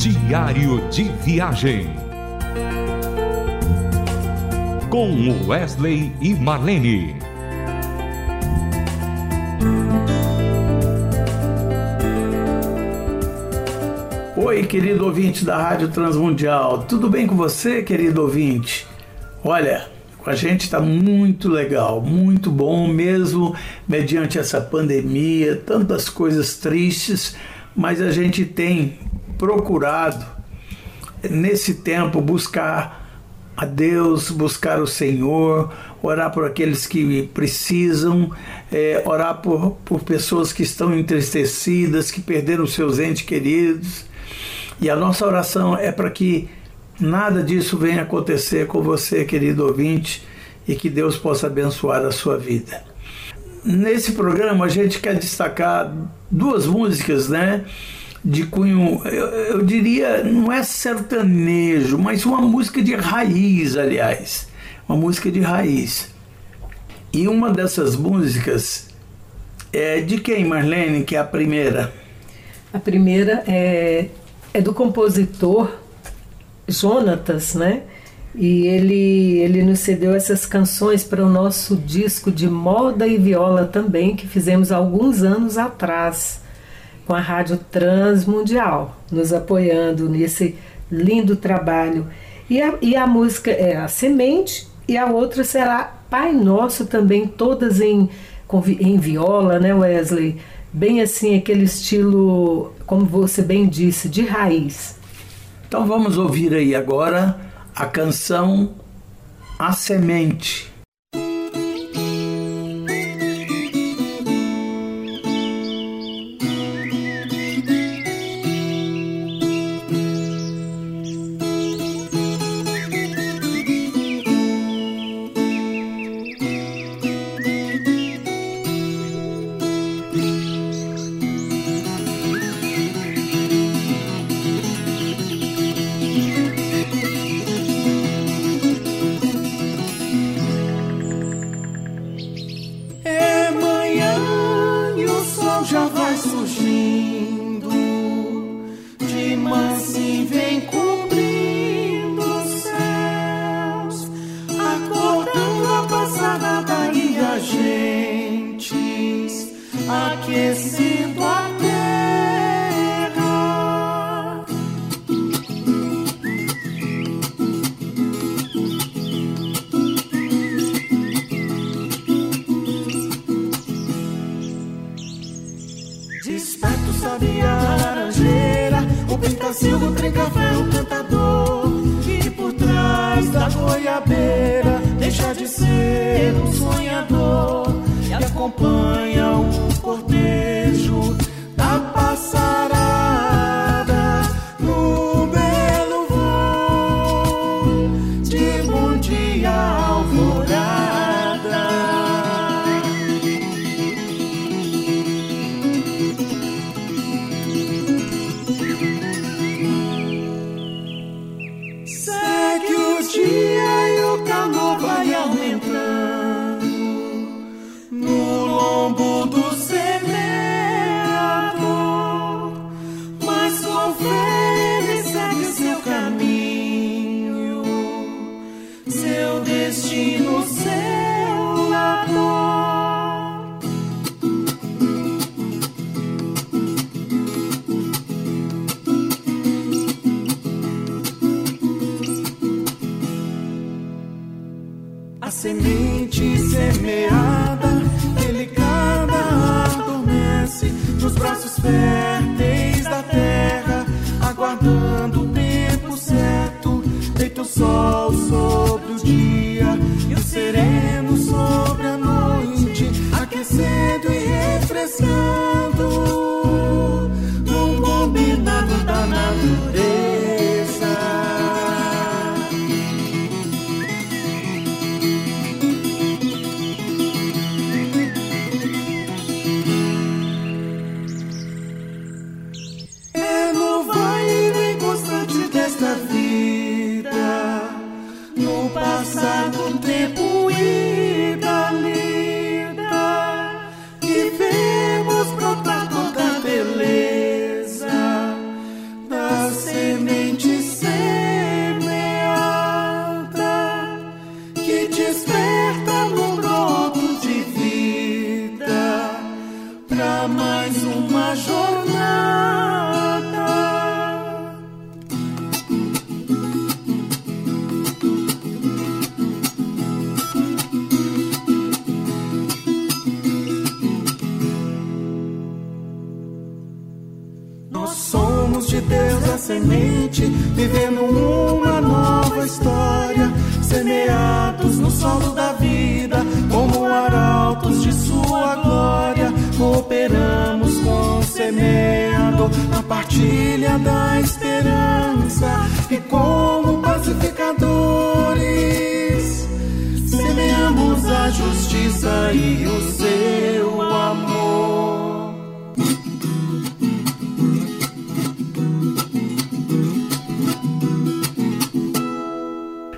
Diário de Viagem. Com Wesley e Marlene. Oi, querido ouvinte da Rádio Transmundial. Tudo bem com você, querido ouvinte? Olha, com a gente está muito legal, muito bom mesmo, mediante essa pandemia, tantas coisas tristes, mas a gente tem procurado nesse tempo buscar a Deus, buscar o Senhor, orar por aqueles que precisam, é, orar por, por pessoas que estão entristecidas, que perderam seus entes queridos. E a nossa oração é para que nada disso venha acontecer com você, querido ouvinte, e que Deus possa abençoar a sua vida. Nesse programa a gente quer destacar duas músicas, né? De cunho, eu, eu, diria, não é sertanejo, mas uma música de raiz, aliás. Uma música de raiz. E uma dessas músicas é de quem, Marlene, que é a primeira? A primeira é, é do compositor Jonatas, né? E ele, ele nos cedeu essas canções para o nosso disco de moda e viola também, que fizemos alguns anos atrás com a Rádio Transmundial, nos apoiando nesse lindo trabalho. E a, e a música é a Semente e a outra será Pai Nosso também, todas em, em viola, né, Wesley? Bem assim, aquele estilo, como você bem disse, de raiz. Então vamos ouvir aí agora a canção A Semente. sol já vai surgindo, de mansinho vem cobrindo os céus, acordando a passada da a gente aquecendo. Silvio é o cantador, que por trás da goiabeira deixa de ser um sonhador e acompanha um cordeiro. semeada, delicada, adormece nos braços férteis da terra, aguardando o tempo certo. Deita o sol sobre o dia e o sereno sobre a noite, aquecendo e refrescando. Mais uma jornada. Nós somos de Deus a semente, vivendo uma nova história, semeados no solo da na partilha da esperança e como pacificadores, semeamos a justiça e o seu amor.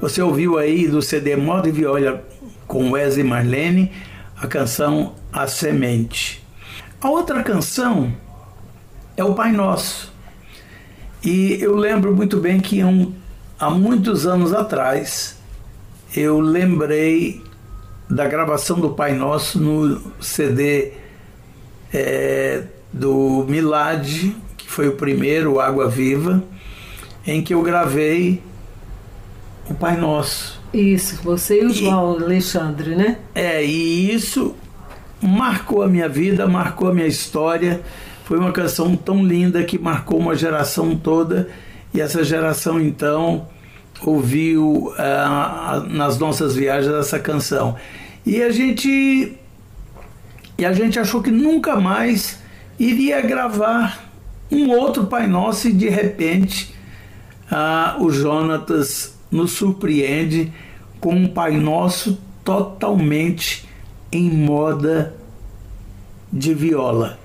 Você ouviu aí do CD Moda e Viola com Wesley Marlene a canção A Semente. A outra canção é o Pai Nosso. E eu lembro muito bem que um, há muitos anos atrás eu lembrei da gravação do Pai Nosso no CD é, do Milad, que foi o primeiro, Água Viva, em que eu gravei o Pai Nosso. Isso, você e o João Alexandre, né? É, e isso marcou a minha vida, marcou a minha história. Foi uma canção tão linda que marcou uma geração toda e essa geração então ouviu ah, nas nossas viagens essa canção. E a gente e a gente achou que nunca mais iria gravar um outro Pai Nosso e de repente ah, o Jonatas nos surpreende com um Pai Nosso totalmente em moda de viola.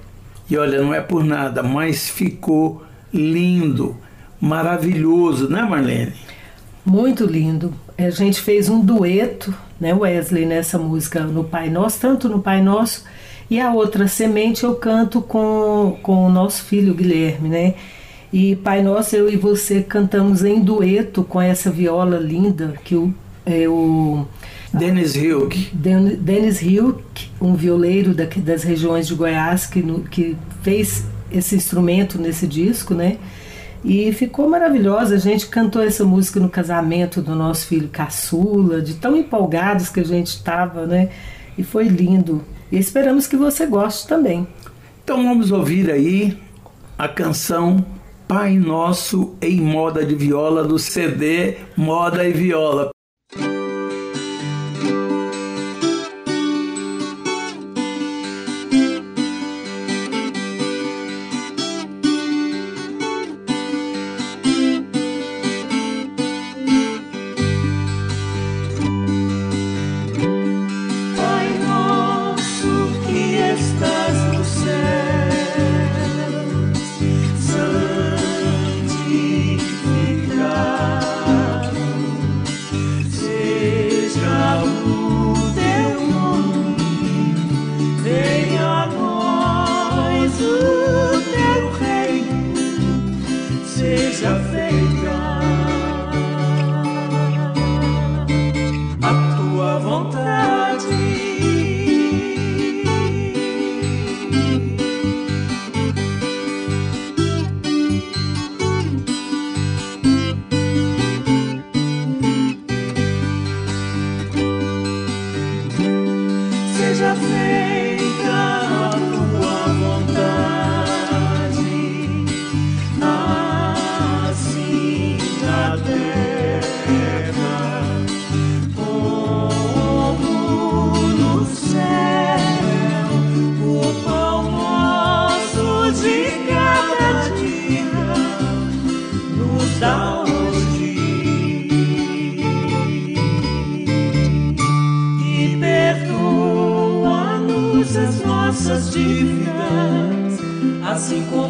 E olha, não é por nada, mas ficou lindo, maravilhoso, né, Marlene? Muito lindo. A gente fez um dueto, né, Wesley, nessa música no Pai Nosso, tanto no Pai Nosso, e a outra semente eu canto com, com o nosso filho Guilherme, né? E Pai Nosso, eu e você cantamos em dueto com essa viola linda que o, é, o Dennis Hilk. Den, Dennis Hilk, um violeiro das regiões de Goiás que, no, que fez esse instrumento nesse disco, né? E ficou maravilhosa. A gente cantou essa música no casamento do nosso filho caçula, de tão empolgados que a gente estava, né? E foi lindo. E esperamos que você goste também. Então vamos ouvir aí a canção Pai Nosso em Moda de Viola do CD Moda e Viola. Seja feita a tua vontade, assim na terra como no céu, o pão nosso de cada dia nos dá dívidas, assim como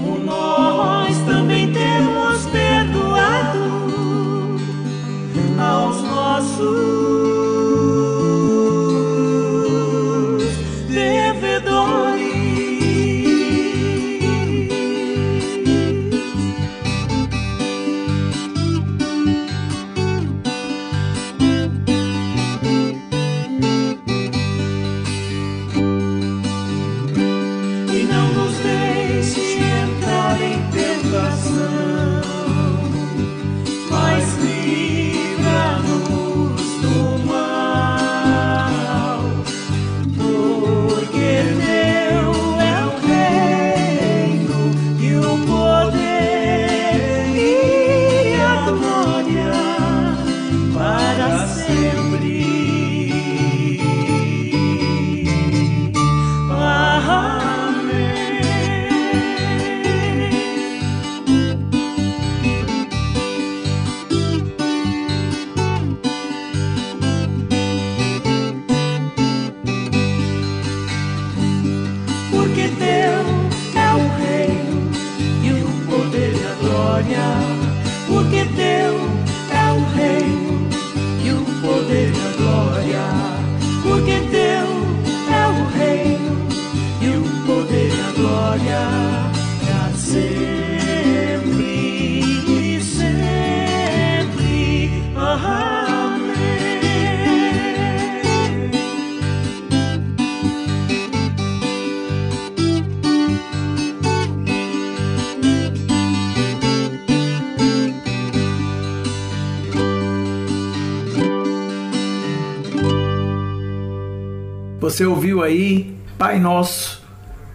Você ouviu aí Pai Nosso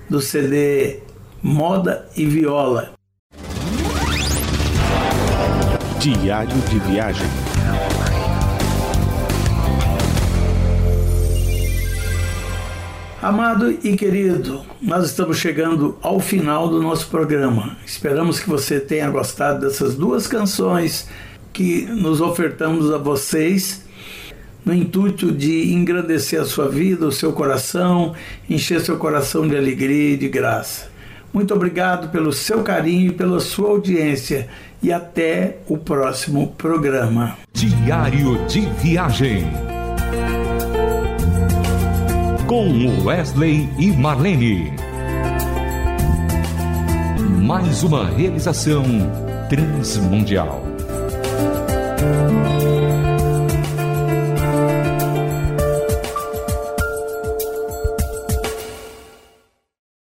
do CD Moda e Viola. Diário de viagem. Amado e querido, nós estamos chegando ao final do nosso programa. Esperamos que você tenha gostado dessas duas canções que nos ofertamos a vocês no intuito de engrandecer a sua vida, o seu coração, encher seu coração de alegria e de graça. Muito obrigado pelo seu carinho e pela sua audiência e até o próximo programa. Diário de Viagem. Com Wesley e Marlene. Mais uma realização transmundial.